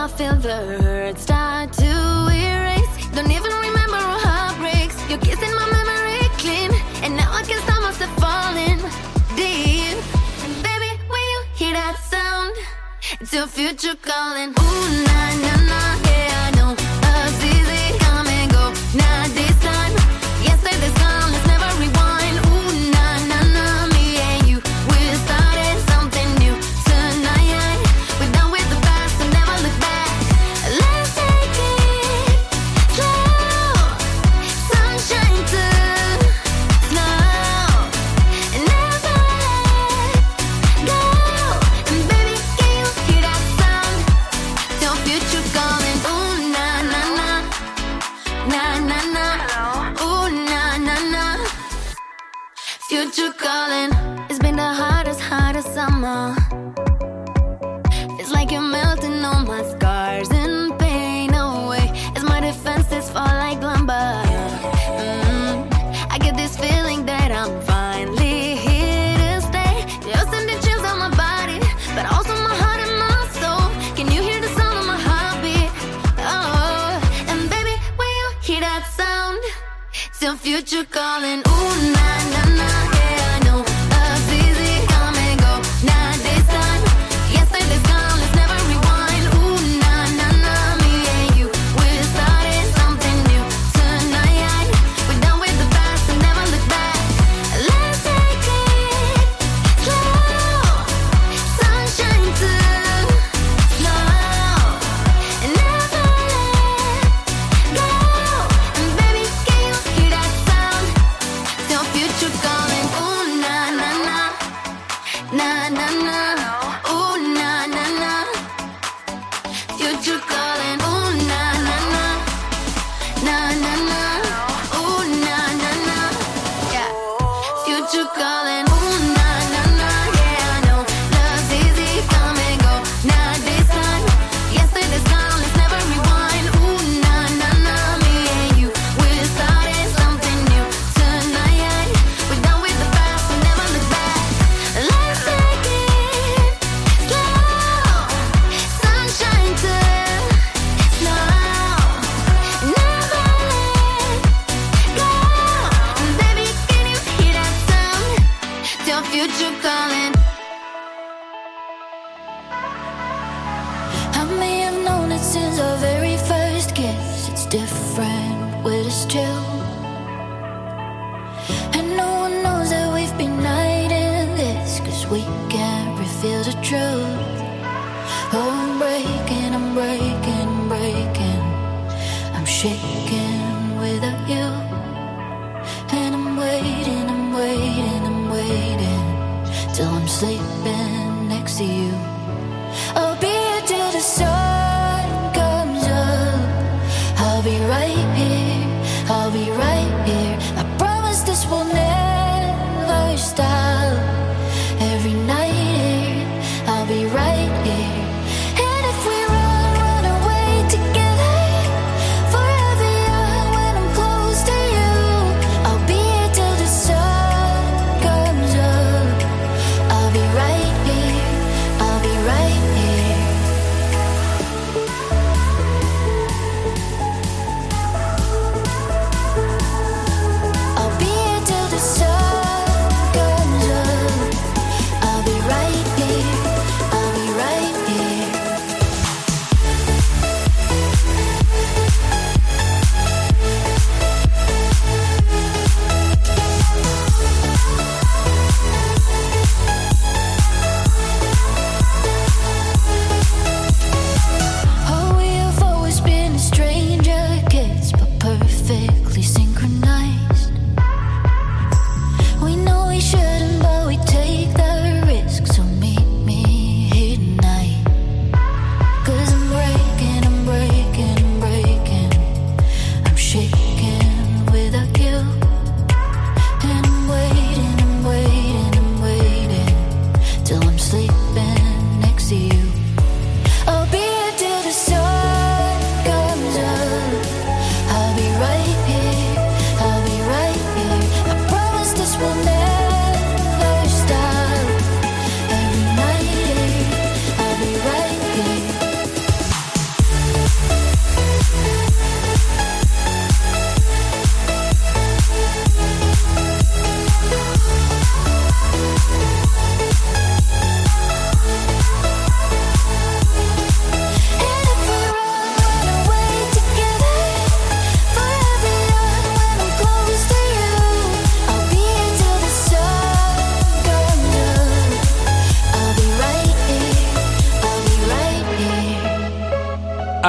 I feel the hurt start to erase. Don't even remember our heartbreaks. You're kissing my memory clean, and now I can stop myself falling deep. And baby, when you hear that sound, it's your future calling. Ooh, na na na. you got. na na na.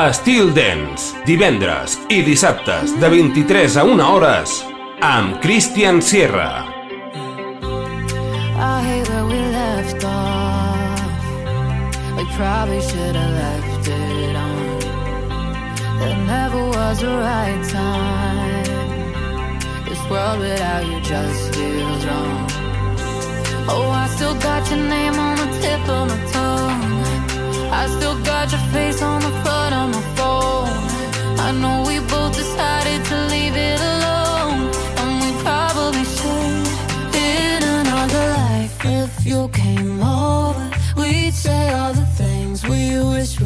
Estil Dance, divendres i dissabtes de 23 a 1 hores amb Christian Sierra. I probably should have left it on. There never was a right time. This world without you just feels wrong. Oh, I still got your name on the tip of my tongue I still got your face on the front of my phone. I know we both decided to leave it alone, and we probably should. In another life, if you came over, we'd say all the things we wish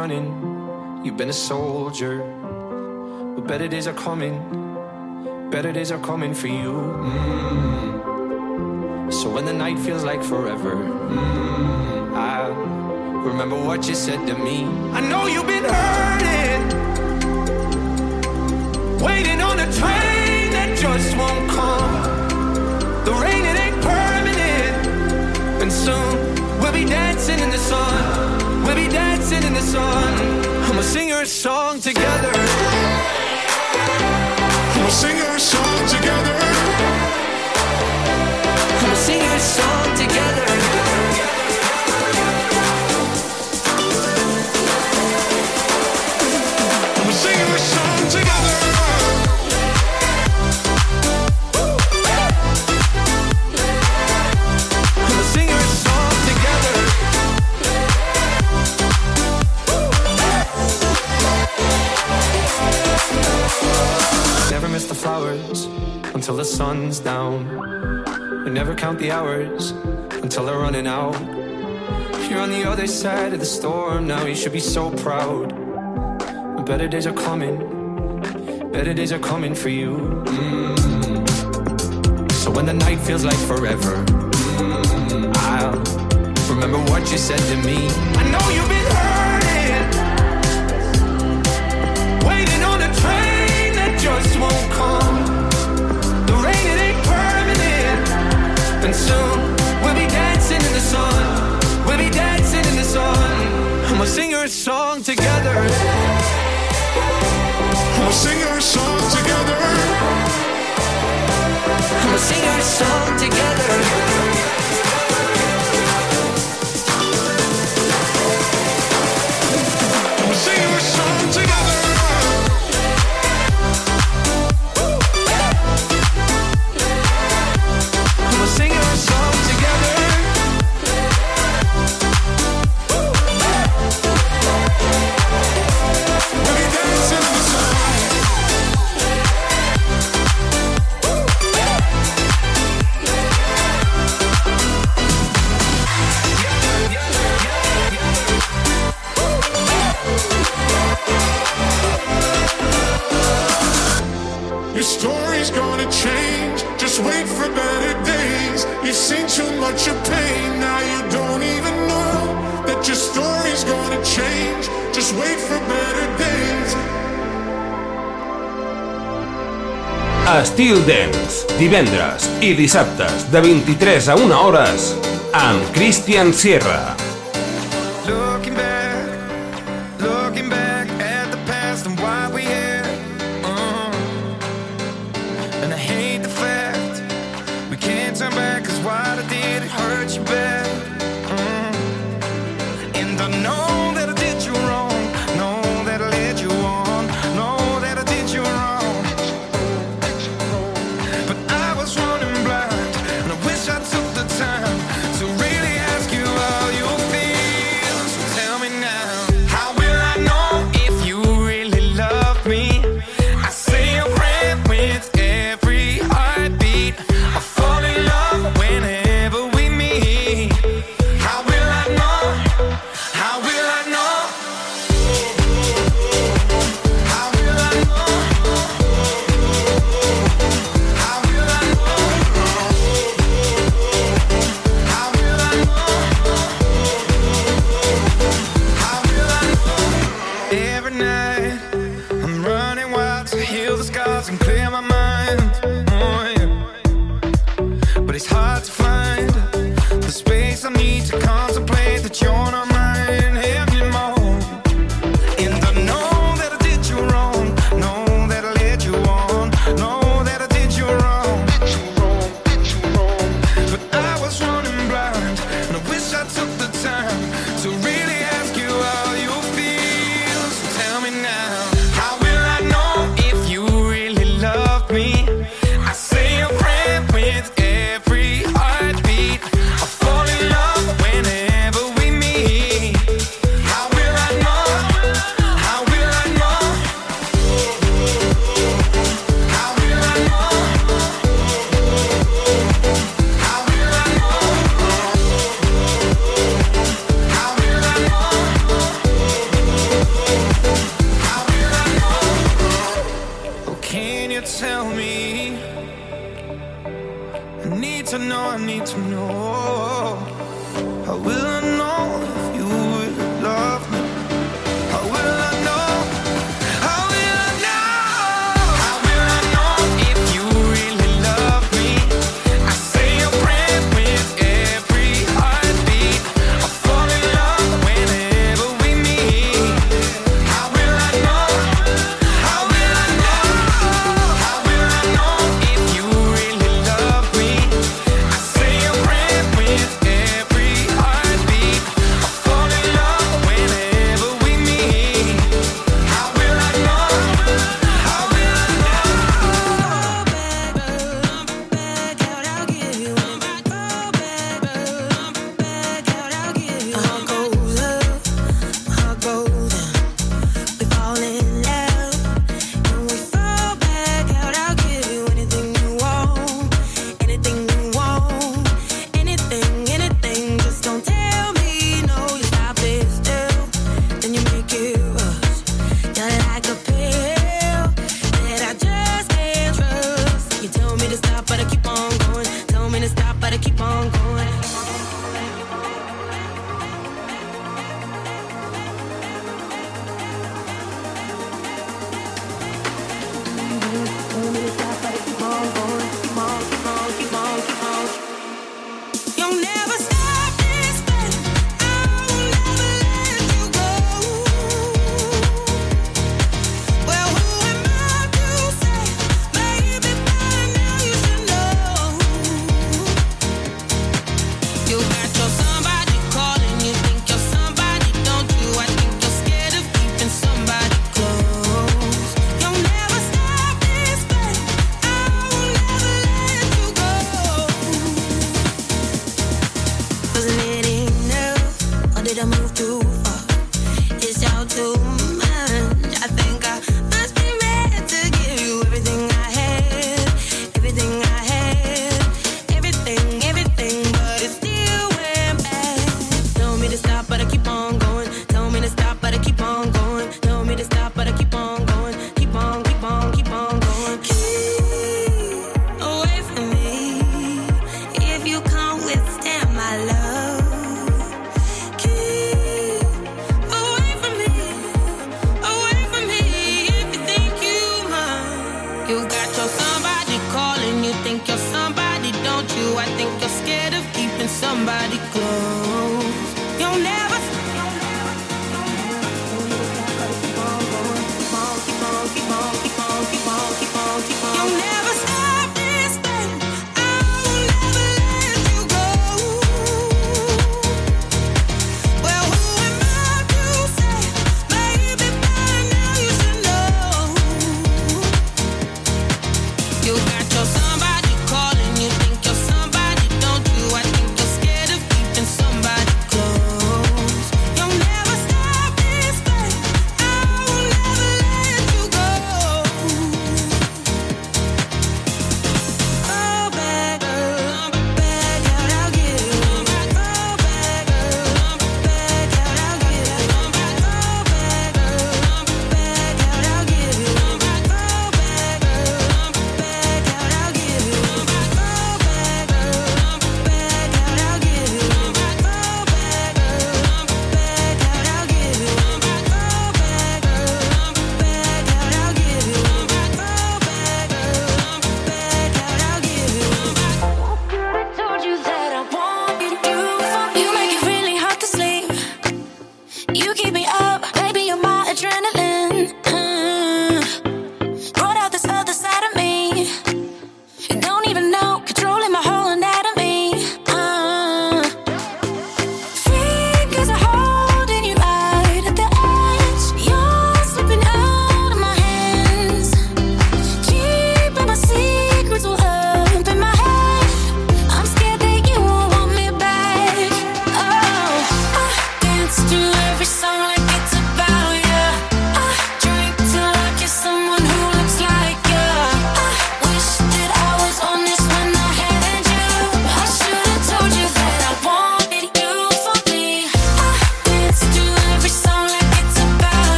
running, you've been a soldier. But better days are coming, better days are coming for you. Mm. So when the night feels like forever, mm, I remember what you said to me. I know you've been hurting waiting on a train that just won't come. The rain, it ain't permanent. And soon we'll be dancing in the sun. We'll be dancing in the sun. I'ma sing your song together. I'ma sing your song together. I'ma sing your song together. Flowers until the sun's down. We never count the hours until they're running out. You're on the other side of the storm now. You should be so proud. Better days are coming. Better days are coming for you. Mm. So when the night feels like forever, mm, I'll remember what you said to me. I know you've been hurting, sing our song together. divendres i dissabtes de 23 a 1 hores amb Christian Sierra. Looking back, looking back at the past and why we here uh-huh. And I hate the fact we can't turn back cause what I did it hurt you bad Can you tell me? I need to know, I need to know. I will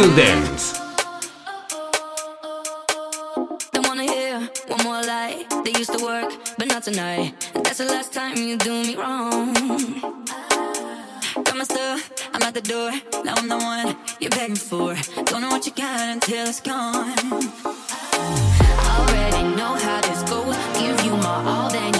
Will Dance. Don't wanna hear one more lie. They used to work, but not tonight. That's the last time you do me wrong. Got my stuff, I'm at the door. Now I'm the one you're begging for. Don't know what you got until it's gone. I already know how this goes. Give you my all, then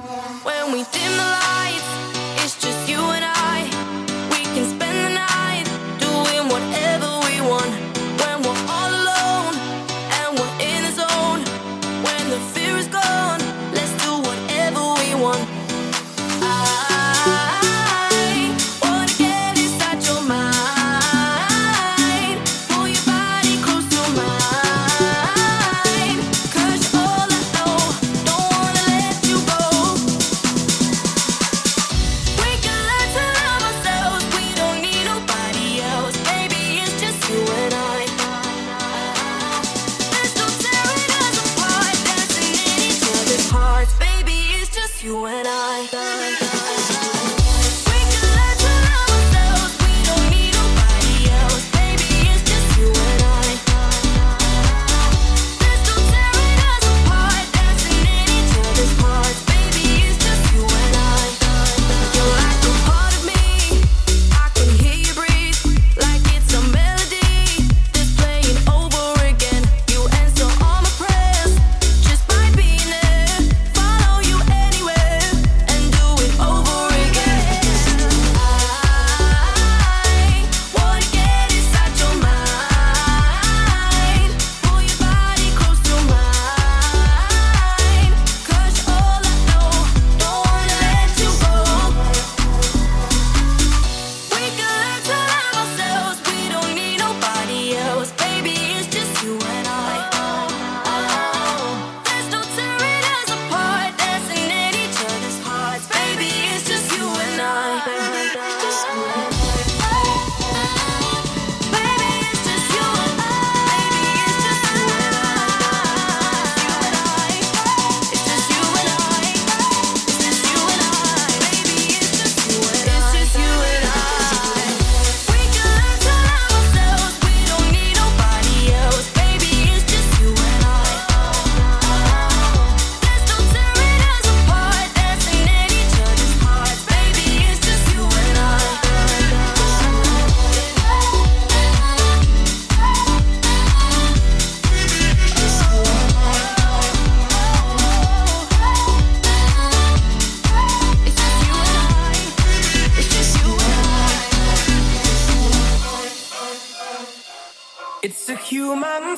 human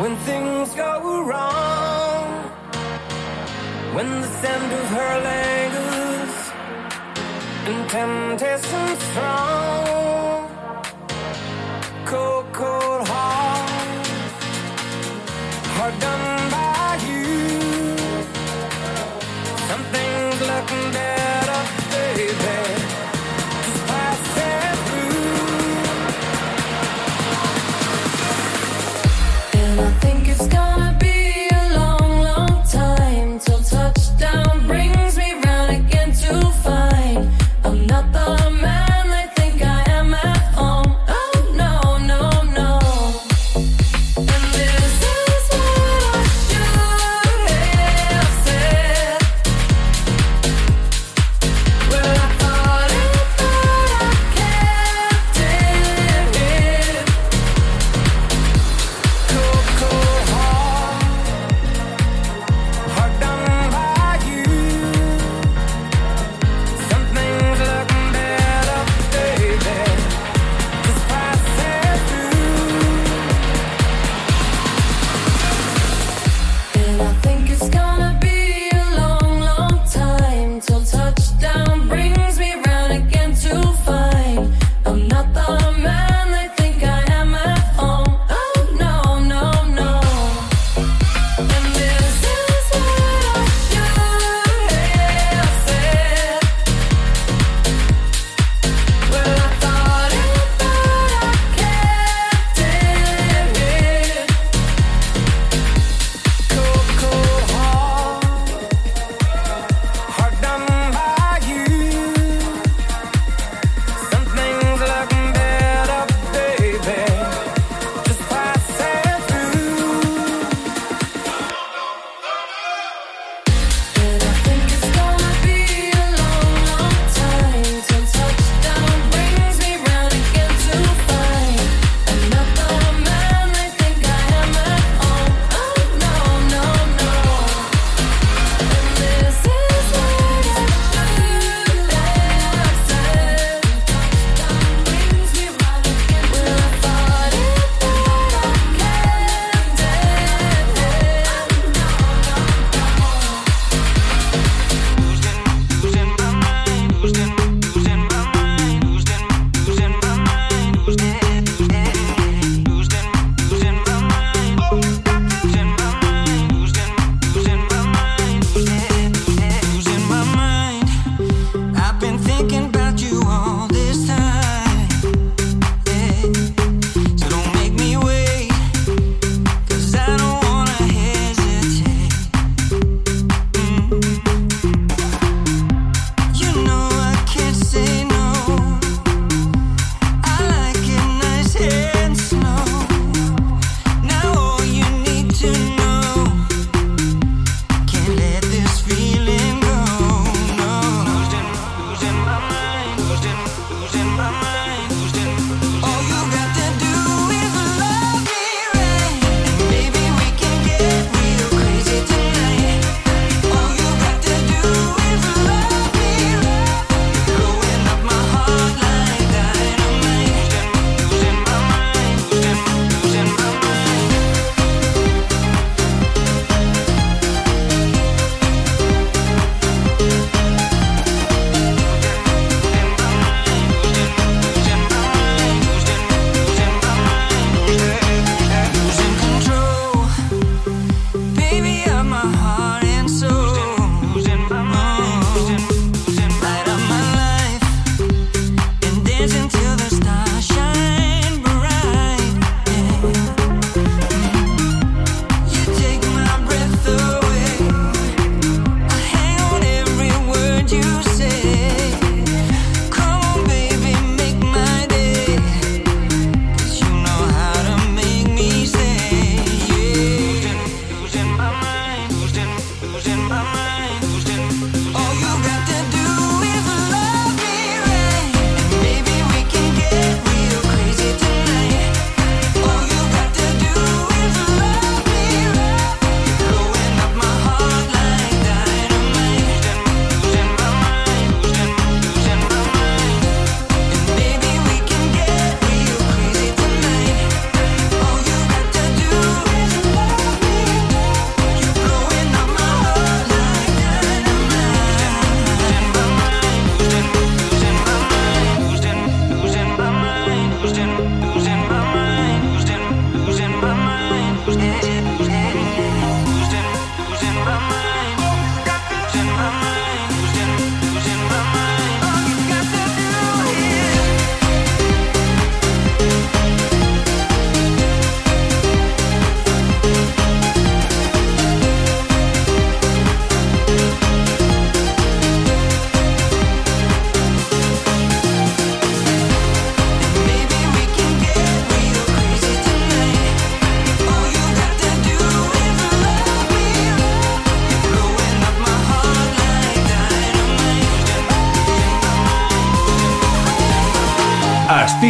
when things go wrong, when the sand of her lingers and temptation strong, cold, cold heart, hard done by you. Something's looking better.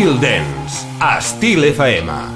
Estil Dance. Estil FM.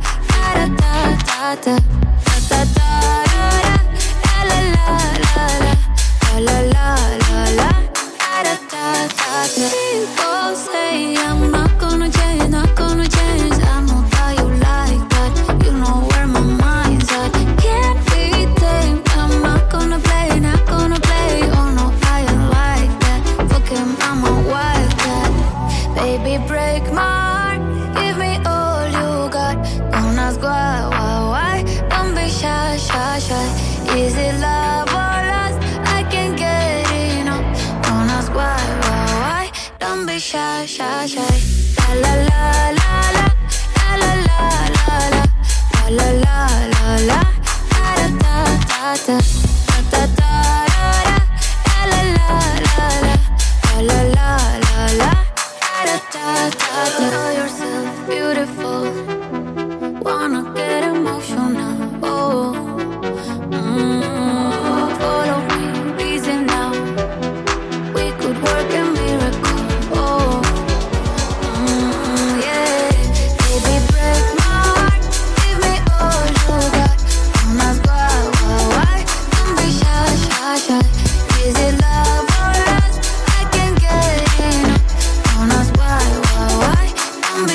da da da. Da da da da la la la.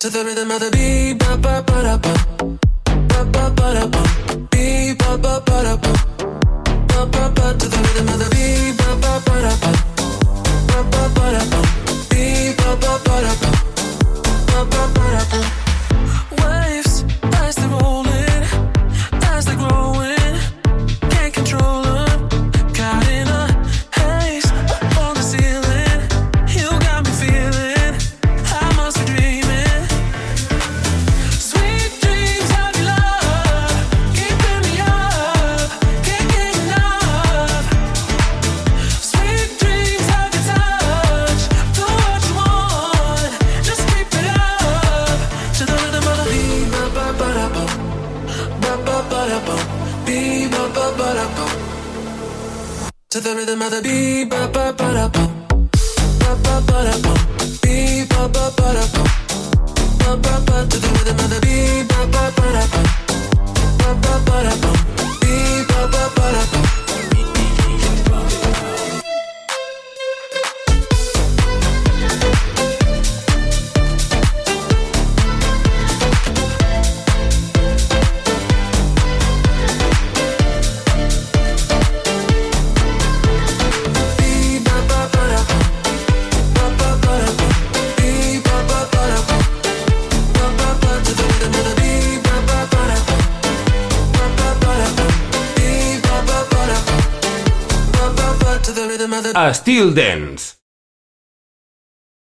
To the rhythm of the beat, ba ba ba da ba. Till then,